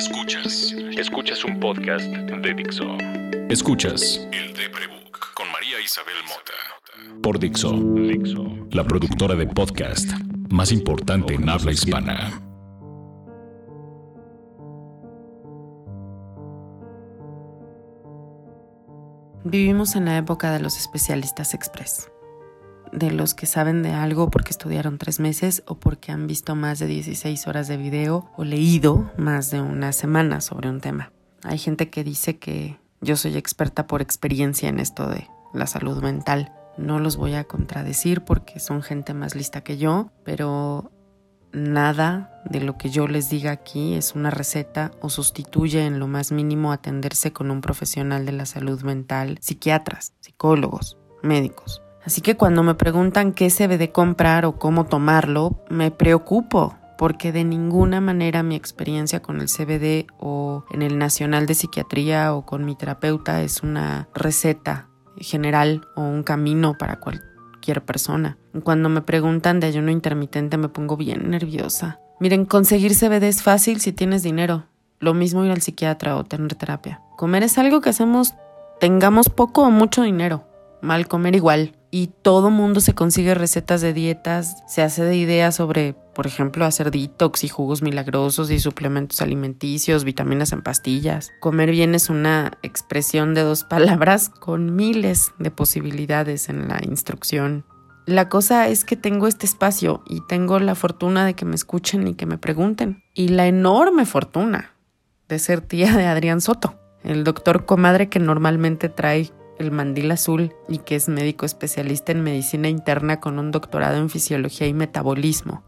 Escuchas. Escuchas un podcast de Dixo. Escuchas El Deprebook con María Isabel Mota. Por Dixo. Dixo. La productora de podcast más importante en habla hispana. Vivimos en la época de los especialistas express de los que saben de algo porque estudiaron tres meses o porque han visto más de 16 horas de video o leído más de una semana sobre un tema. Hay gente que dice que yo soy experta por experiencia en esto de la salud mental. No los voy a contradecir porque son gente más lista que yo, pero nada de lo que yo les diga aquí es una receta o sustituye en lo más mínimo atenderse con un profesional de la salud mental, psiquiatras, psicólogos, médicos. Así que cuando me preguntan qué se debe de comprar o cómo tomarlo, me preocupo porque de ninguna manera mi experiencia con el CBD o en el Nacional de Psiquiatría o con mi terapeuta es una receta general o un camino para cualquier persona. Cuando me preguntan de ayuno intermitente me pongo bien nerviosa. Miren, conseguir CBD es fácil si tienes dinero. Lo mismo ir al psiquiatra o tener terapia. Comer es algo que hacemos tengamos poco o mucho dinero. Mal comer igual y todo mundo se consigue recetas de dietas, se hace de ideas sobre, por ejemplo, hacer detox y jugos milagrosos y suplementos alimenticios, vitaminas en pastillas. Comer bien es una expresión de dos palabras con miles de posibilidades en la instrucción. La cosa es que tengo este espacio y tengo la fortuna de que me escuchen y que me pregunten. Y la enorme fortuna de ser tía de Adrián Soto, el doctor comadre que normalmente trae el mandil azul y que es médico especialista en medicina interna con un doctorado en fisiología y metabolismo.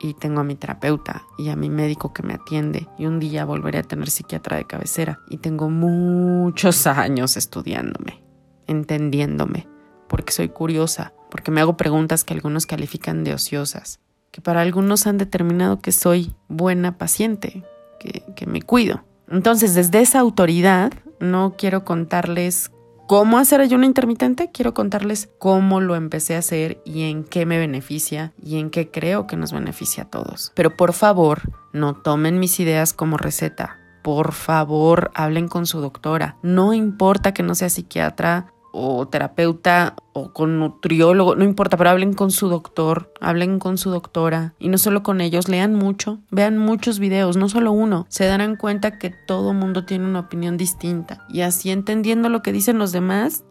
Y tengo a mi terapeuta y a mi médico que me atiende y un día volveré a tener psiquiatra de cabecera. Y tengo muchos años estudiándome, entendiéndome, porque soy curiosa, porque me hago preguntas que algunos califican de ociosas, que para algunos han determinado que soy buena paciente, que, que me cuido. Entonces, desde esa autoridad, no quiero contarles cómo hacer ayuno intermitente, quiero contarles cómo lo empecé a hacer y en qué me beneficia y en qué creo que nos beneficia a todos. Pero por favor, no tomen mis ideas como receta. Por favor, hablen con su doctora. No importa que no sea psiquiatra, o terapeuta o con nutriólogo, no importa, pero hablen con su doctor, hablen con su doctora y no solo con ellos, lean mucho, vean muchos videos, no solo uno, se darán cuenta que todo mundo tiene una opinión distinta y así entendiendo lo que dicen los demás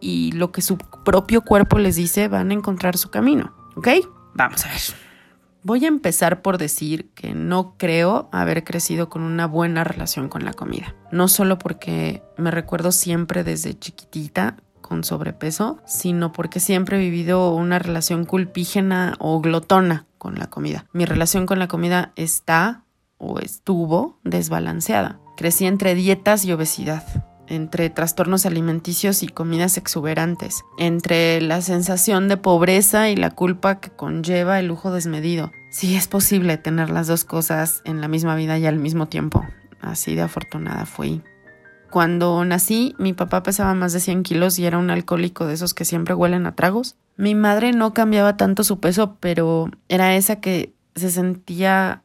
y lo que su propio cuerpo les dice, van a encontrar su camino, ¿ok? Vamos a ver. Voy a empezar por decir que no creo haber crecido con una buena relación con la comida. No solo porque me recuerdo siempre desde chiquitita con sobrepeso, sino porque siempre he vivido una relación culpígena o glotona con la comida. Mi relación con la comida está o estuvo desbalanceada. Crecí entre dietas y obesidad entre trastornos alimenticios y comidas exuberantes, entre la sensación de pobreza y la culpa que conlleva el lujo desmedido. Sí es posible tener las dos cosas en la misma vida y al mismo tiempo. Así de afortunada fui. Cuando nací, mi papá pesaba más de 100 kilos y era un alcohólico de esos que siempre huelen a tragos. Mi madre no cambiaba tanto su peso, pero era esa que se sentía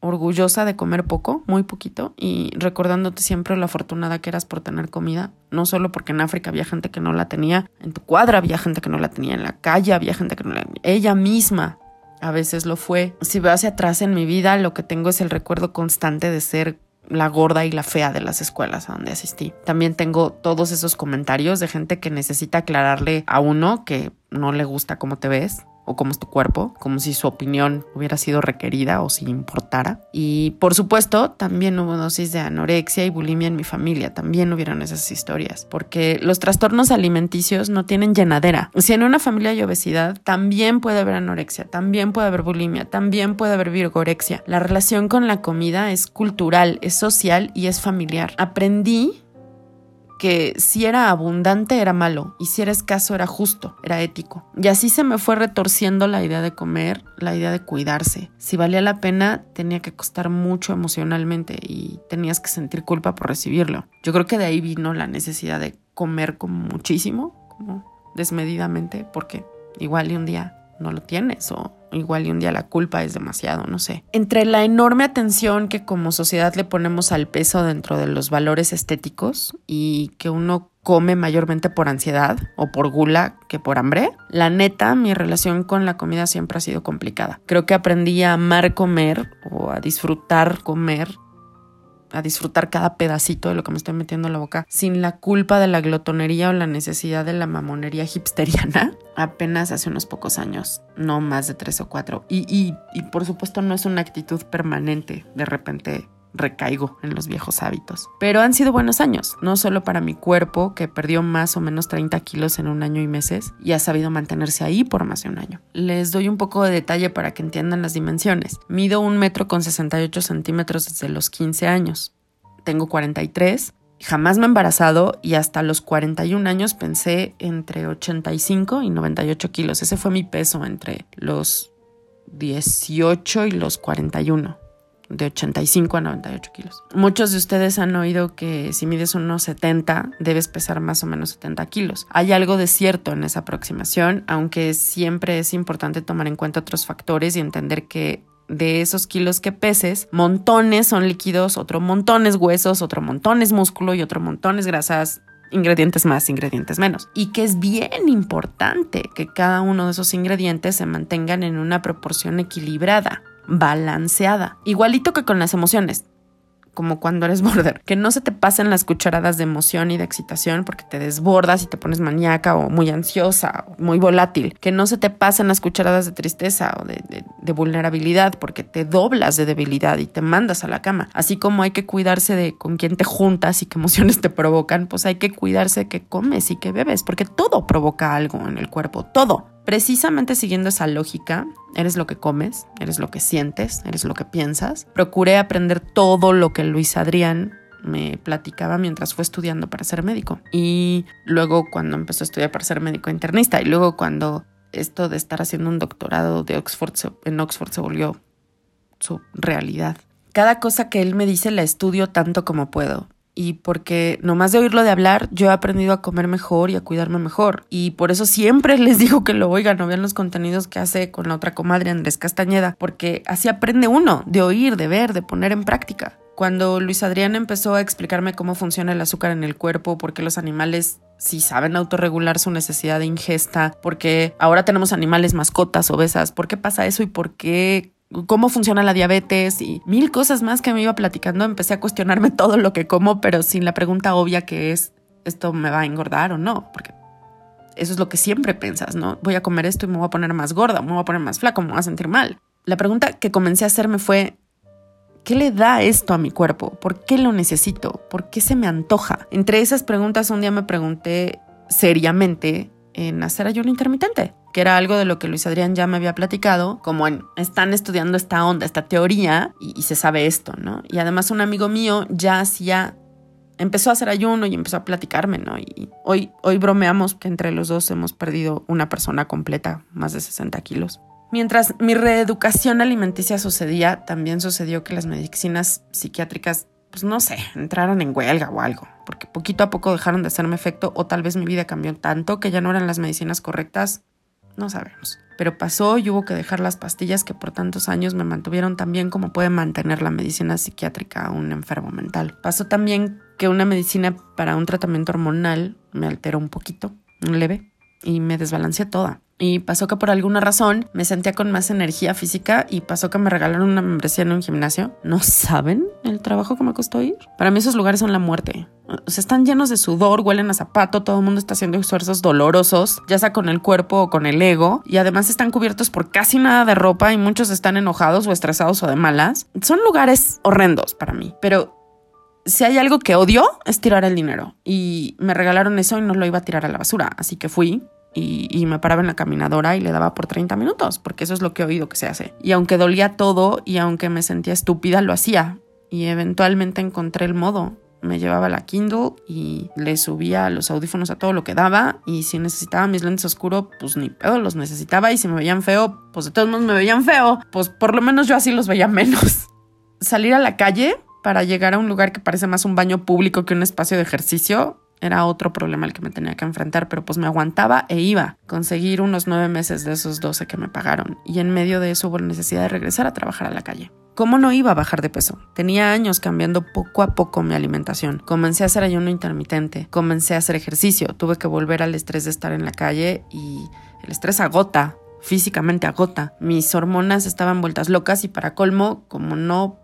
orgullosa de comer poco, muy poquito, y recordándote siempre lo afortunada que eras por tener comida, no solo porque en África había gente que no la tenía, en tu cuadra había gente que no la tenía, en la calle había gente que no la tenía, ella misma a veces lo fue. Si veo hacia atrás en mi vida, lo que tengo es el recuerdo constante de ser la gorda y la fea de las escuelas a donde asistí. También tengo todos esos comentarios de gente que necesita aclararle a uno que no le gusta cómo te ves o cómo es tu cuerpo, como si su opinión hubiera sido requerida o si importara. Y por supuesto, también hubo dosis de anorexia y bulimia en mi familia, también hubieron esas historias, porque los trastornos alimenticios no tienen llenadera. Si en una familia hay obesidad, también puede haber anorexia, también puede haber bulimia, también puede haber virgorexia. La relación con la comida es cultural, es social y es familiar. Aprendí que si era abundante era malo y si era escaso era justo, era ético. Y así se me fue retorciendo la idea de comer, la idea de cuidarse. Si valía la pena, tenía que costar mucho emocionalmente y tenías que sentir culpa por recibirlo. Yo creo que de ahí vino la necesidad de comer como muchísimo, como desmedidamente, porque igual y un día no lo tienes o igual y un día la culpa es demasiado, no sé. Entre la enorme atención que como sociedad le ponemos al peso dentro de los valores estéticos y que uno come mayormente por ansiedad o por gula que por hambre, la neta, mi relación con la comida siempre ha sido complicada. Creo que aprendí a amar comer o a disfrutar comer a disfrutar cada pedacito de lo que me estoy metiendo en la boca sin la culpa de la glotonería o la necesidad de la mamonería hipsteriana apenas hace unos pocos años, no más de tres o cuatro. Y, y, y por supuesto no es una actitud permanente, de repente recaigo en los viejos hábitos. Pero han sido buenos años, no solo para mi cuerpo, que perdió más o menos 30 kilos en un año y meses y ha sabido mantenerse ahí por más de un año. Les doy un poco de detalle para que entiendan las dimensiones. Mido un metro con 68 centímetros desde los 15 años. Tengo 43 jamás me he embarazado y hasta los 41 años pensé entre 85 y 98 kilos. Ese fue mi peso entre los 18 y los 41 de 85 a 98 kilos. Muchos de ustedes han oído que si mides unos 70 debes pesar más o menos 70 kilos. Hay algo de cierto en esa aproximación, aunque siempre es importante tomar en cuenta otros factores y entender que de esos kilos que peses, montones son líquidos, otro montones huesos, otro montones músculo y otro montones grasas ingredientes más, ingredientes menos. Y que es bien importante que cada uno de esos ingredientes se mantengan en una proporción equilibrada balanceada. Igualito que con las emociones como cuando eres border, que no se te pasen las cucharadas de emoción y de excitación porque te desbordas y te pones maníaca o muy ansiosa o muy volátil, que no se te pasen las cucharadas de tristeza o de, de, vulnerabilidad porque te doblas de debilidad y te mandas a la cama, así como hay que cuidarse de con quién te juntas y qué emociones te provocan, pues hay que cuidarse de qué comes y qué bebes, porque todo provoca algo en el cuerpo, todo. Precisamente siguiendo esa lógica, eres lo que comes, eres lo que sientes, eres lo que piensas. Procuré aprender todo lo que Luis Adrián me platicaba mientras fue estudiando para ser médico. Y luego cuando empezó a estudiar para ser médico internista y luego cuando esto de estar haciendo un doctorado de Oxford en Oxford se volvió su realidad. Cada cosa que él me dice la estudio tanto como puedo y porque nomás de oírlo de hablar, yo he aprendido a comer mejor y a cuidarme mejor. Y por eso siempre les digo que lo oigan, no vean los contenidos que hace con la otra comadre Andrés Castañeda, porque así aprende uno, de oír, de ver, de poner en práctica. Cuando Luis Adrián empezó a explicarme cómo funciona el azúcar en el cuerpo, por qué los animales si saben autorregular su necesidad de ingesta, porque ahora tenemos animales mascotas obesas, ¿por qué pasa eso y por qué cómo funciona la diabetes y mil cosas más que me iba platicando, empecé a cuestionarme todo lo que como, pero sin la pregunta obvia que es, ¿esto me va a engordar o no? Porque eso es lo que siempre piensas, ¿no? Voy a comer esto y me voy a poner más gorda, me voy a poner más flaco, me voy a sentir mal. La pregunta que comencé a hacerme fue, ¿qué le da esto a mi cuerpo? ¿Por qué lo necesito? ¿Por qué se me antoja? Entre esas preguntas un día me pregunté seriamente en hacer ayuno intermitente que era algo de lo que Luis Adrián ya me había platicado, como en, están estudiando esta onda, esta teoría, y, se sabe esto, ¿no? Y además un amigo mío ya hacía empezó a hacer ayuno y empezó a platicarme, ¿no? Y hoy, hoy bromeamos que entre los dos hemos perdido una persona completa, más de 60 kilos. Mientras mi reeducación alimenticia sucedía, también sucedió que las medicinas psiquiátricas, pues no sé, entraron en huelga o algo, porque poquito a poco dejaron de hacerme efecto o tal vez mi vida cambió tanto que ya no eran las medicinas correctas no sabemos. Pero pasó y hubo que dejar las pastillas que por tantos años me mantuvieron tan bien como puede mantener la medicina psiquiátrica a un enfermo mental. Pasó también que una medicina para un tratamiento hormonal me alteró un poquito, un leve, y me desbalanceé toda. Y pasó que por alguna razón me sentía con más energía física y pasó que me regalaron una membresía en un gimnasio. ¿No saben el trabajo que me costó ir? Para mí esos lugares son la muerte. O sea, están llenos de sudor, huelen a zapato, todo el mundo está haciendo esfuerzos dolorosos, ya sea con el cuerpo o con el ego, y además están cubiertos por casi nada de ropa y muchos están enojados o estresados o de malas. Son lugares horrendos para mí, pero si hay algo que odio es tirar el dinero. Y me regalaron eso y no lo iba a tirar a la basura. Así que fui y, me paraba en la caminadora y le daba por 30 minutos, porque eso es lo que he oído que se hace. Y aunque dolía todo y aunque me sentía estúpida, lo hacía. Y eventualmente encontré el modo. Me llevaba la Kindle y le subía los audífonos a todo lo que daba. Y si necesitaba mis lentes oscuros, pues ni pedo, los necesitaba. Y si me veían feo, pues de todos modos me veían feo. Pues por lo menos yo así los veía menos. Salir a la calle para llegar a un lugar que parece más un baño público que un espacio de ejercicio era otro problema el que me tenía que enfrentar, pero pues me aguantaba e iba. Conseguir unos nueve meses de esos doce que me pagaron y en medio de eso hubo necesidad de regresar a trabajar a la calle. ¿Cómo no iba a bajar de peso? Tenía años cambiando poco a poco mi alimentación. Comencé a hacer ayuno intermitente, comencé a hacer ejercicio, tuve que volver al estrés de estar en la calle y el estrés agota, físicamente agota. Mis hormonas estaban vueltas locas y para colmo, como no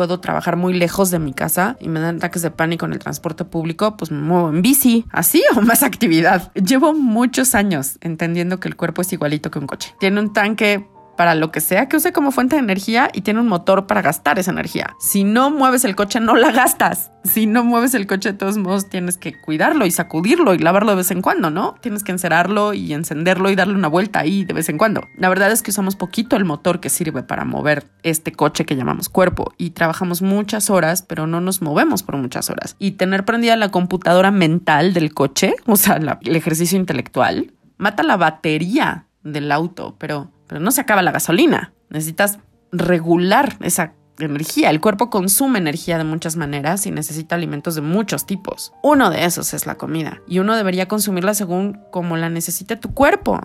puedo trabajar muy lejos de mi casa y me dan ataques de pánico en el transporte público, pues me muevo en bici, así o más actividad. Llevo muchos años entendiendo que el cuerpo es igualito que un coche. Tiene un tanque para lo que sea que use como fuente de energía y tiene un motor para gastar esa energía. Si no mueves el coche, no la gastas. Si no mueves el coche, de todos modos tienes que cuidarlo y sacudirlo y lavarlo de vez en cuando, ¿no? Tienes que encerarlo y encenderlo y darle una vuelta ahí de vez en cuando. La verdad es que usamos poquito el motor que sirve para mover este coche que llamamos cuerpo y trabajamos muchas horas, pero no nos movemos por muchas horas. Y tener prendida la computadora mental del coche, o sea, el ejercicio intelectual, mata la batería del auto, pero pero no se acaba la gasolina. Necesitas regular esa energía. El cuerpo consume energía de muchas maneras y necesita alimentos de muchos tipos. Uno de esos es la comida y uno debería consumirla según como la necesite tu cuerpo,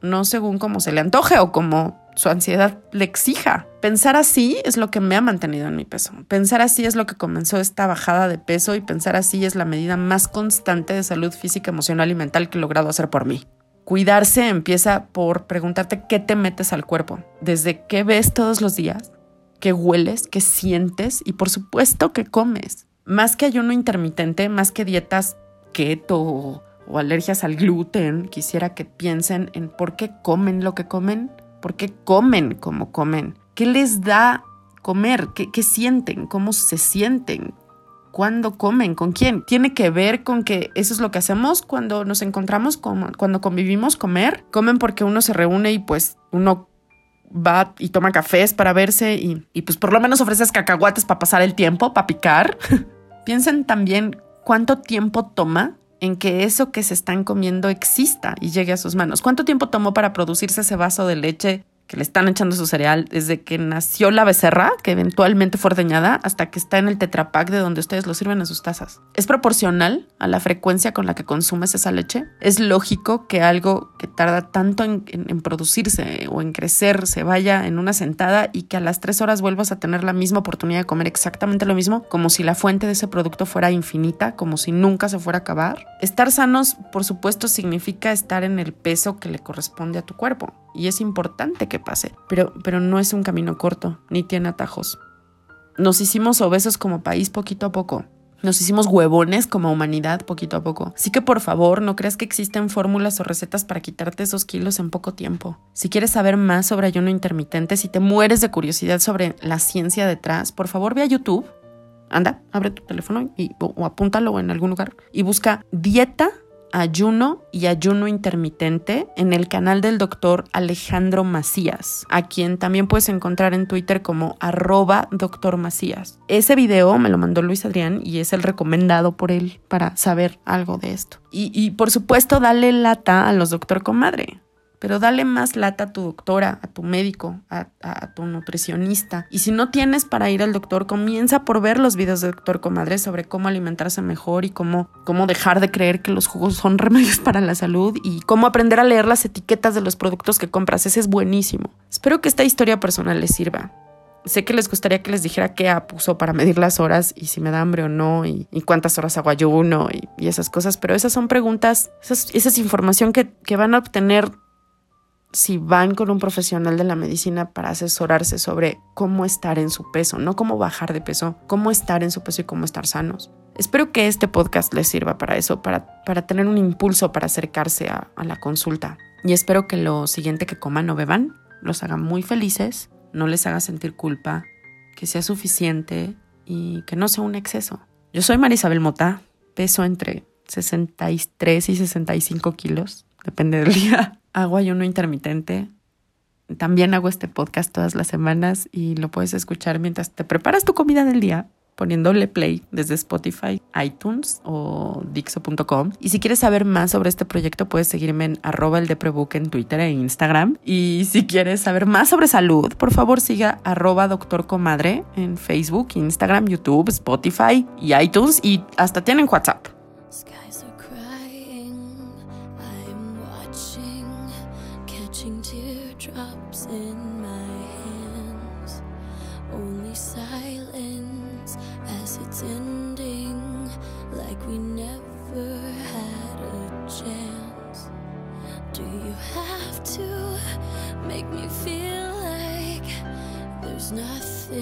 no según como se le antoje o como su ansiedad le exija. Pensar así es lo que me ha mantenido en mi peso. Pensar así es lo que comenzó esta bajada de peso y pensar así es la medida más constante de salud física, emocional y mental que he logrado hacer por mí. Cuidarse empieza por preguntarte qué te metes al cuerpo, desde qué ves todos los días, qué hueles, qué sientes y por supuesto qué comes. Más que ayuno intermitente, más que dietas keto o alergias al gluten, quisiera que piensen en por qué comen lo que comen, por qué comen como comen, qué les da comer, qué, qué sienten, cómo se sienten, cuándo comen, con quién. Tiene que ver con que eso es lo que hacemos cuando nos encontramos, cuando convivimos, comer. Comen porque uno se reúne y pues uno va y toma cafés para verse y, y pues por lo menos ofreces cacahuates para pasar el tiempo, para picar. Piensen también cuánto tiempo toma en que eso que se están comiendo exista y llegue a sus manos. ¿Cuánto tiempo tomó para producirse ese vaso de leche que le están echando su cereal desde que nació la becerra, que eventualmente fue ordeñada, hasta que está en el tetrapack de donde ustedes lo sirven en sus tazas. ¿Es proporcional a la frecuencia con la que consumes esa leche? ¿Es lógico que algo que tarda tanto en, producirse o en crecer se vaya en una sentada y que a las tres horas vuelvas a tener la misma oportunidad de comer exactamente lo mismo, como si la fuente de ese producto fuera infinita, como si nunca se fuera a acabar? Estar sanos, por supuesto, significa estar en el peso que le corresponde a tu cuerpo y es importante que pase, pero, pero no es un camino corto, ni tiene atajos. Nos hicimos obesos como país poquito a poco. Nos hicimos huevones como humanidad poquito a poco. Así que por favor, no creas que existen fórmulas o recetas para quitarte esos kilos en poco tiempo. Si quieres saber más sobre ayuno intermitente, si te mueres de curiosidad sobre la ciencia detrás, por favor ve a YouTube. Anda, abre tu teléfono y, o apúntalo en algún lugar y busca dieta ayuno y ayuno intermitente en el canal del doctor Alejandro Macías, a quien también puedes encontrar en Twitter como arroba doctor Macías. Ese video me lo mandó Luis Adrián y es el recomendado por él para saber algo de esto. Y, y por supuesto, dale lata a los doctor comadre pero dale más lata a tu doctora, a tu médico, a, tu nutricionista. Y si no tienes para ir al doctor, comienza por ver los videos de doctor comadre sobre cómo alimentarse mejor y cómo, cómo dejar de creer que los jugos son remedios para la salud y cómo aprender a leer las etiquetas de los productos que compras. Ese es buenísimo. Espero que esta historia personal les sirva. Sé que les gustaría que les dijera qué app uso para medir las horas y si me da hambre o no y, cuántas horas hago ayuno y, y, esas cosas, pero esas son preguntas, esa es información que, que van a obtener si van con un profesional de la medicina para asesorarse sobre cómo estar en su peso, no cómo bajar de peso, cómo estar en su peso y cómo estar sanos. Espero que este podcast les sirva para eso, para, para tener un impulso para acercarse a, la consulta. Y espero que lo siguiente que coman o beban los haga muy felices, no les haga sentir culpa, que sea suficiente y que no sea un exceso. Yo soy Marisabel Mota, peso entre 63 y 65 kilos, depende del día hago ayuno intermitente. También hago este podcast todas las semanas y lo puedes escuchar mientras te preparas tu comida del día poniéndole play desde Spotify, iTunes o Dixo.com. Y si quieres saber más sobre este proyecto, puedes seguirme en arroba el deprebook en Twitter e Instagram. Y si quieres saber más sobre salud, por favor siga arroba doctor comadre en Facebook, Instagram, YouTube, Spotify y iTunes y hasta tienen WhatsApp.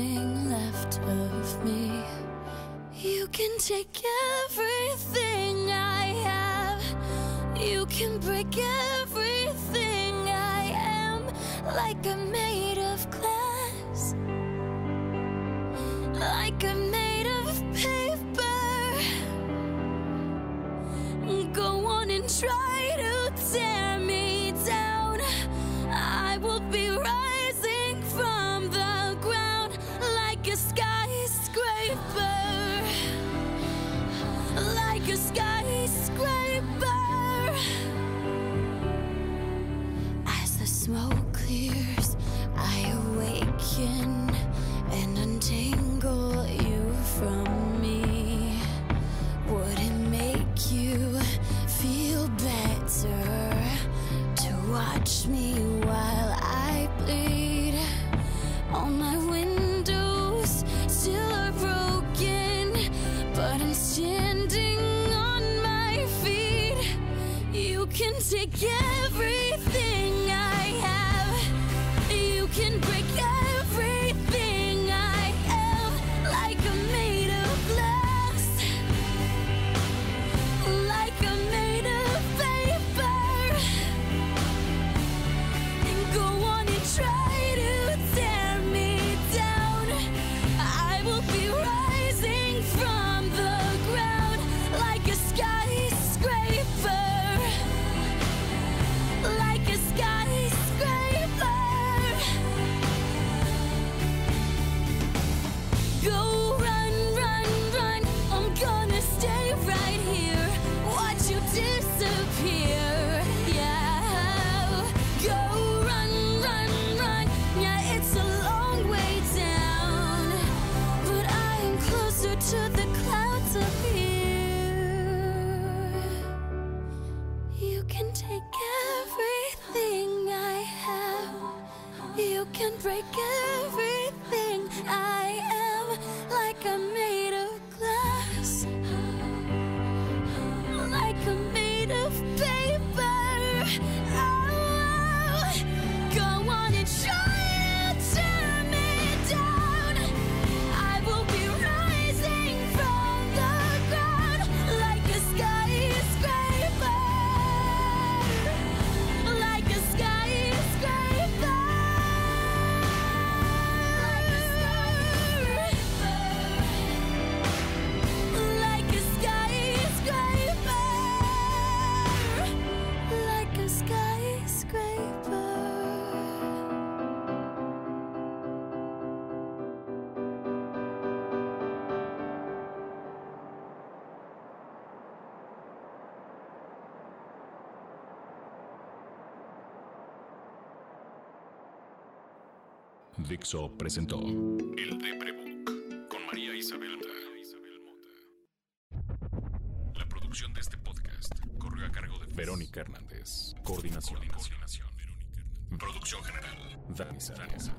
nothing left of me. You can take everything I have, you can break everything I am, like I'm made of glass, like I'm. skyscraper. As the smoke Dixo presentó El Deprebook con María Isabel Mota. La producción de este podcast corrió a cargo de Verónica Hernández. Coordinación. Coordinación. Verónica Hernández. Producción general. Dani Sánchez.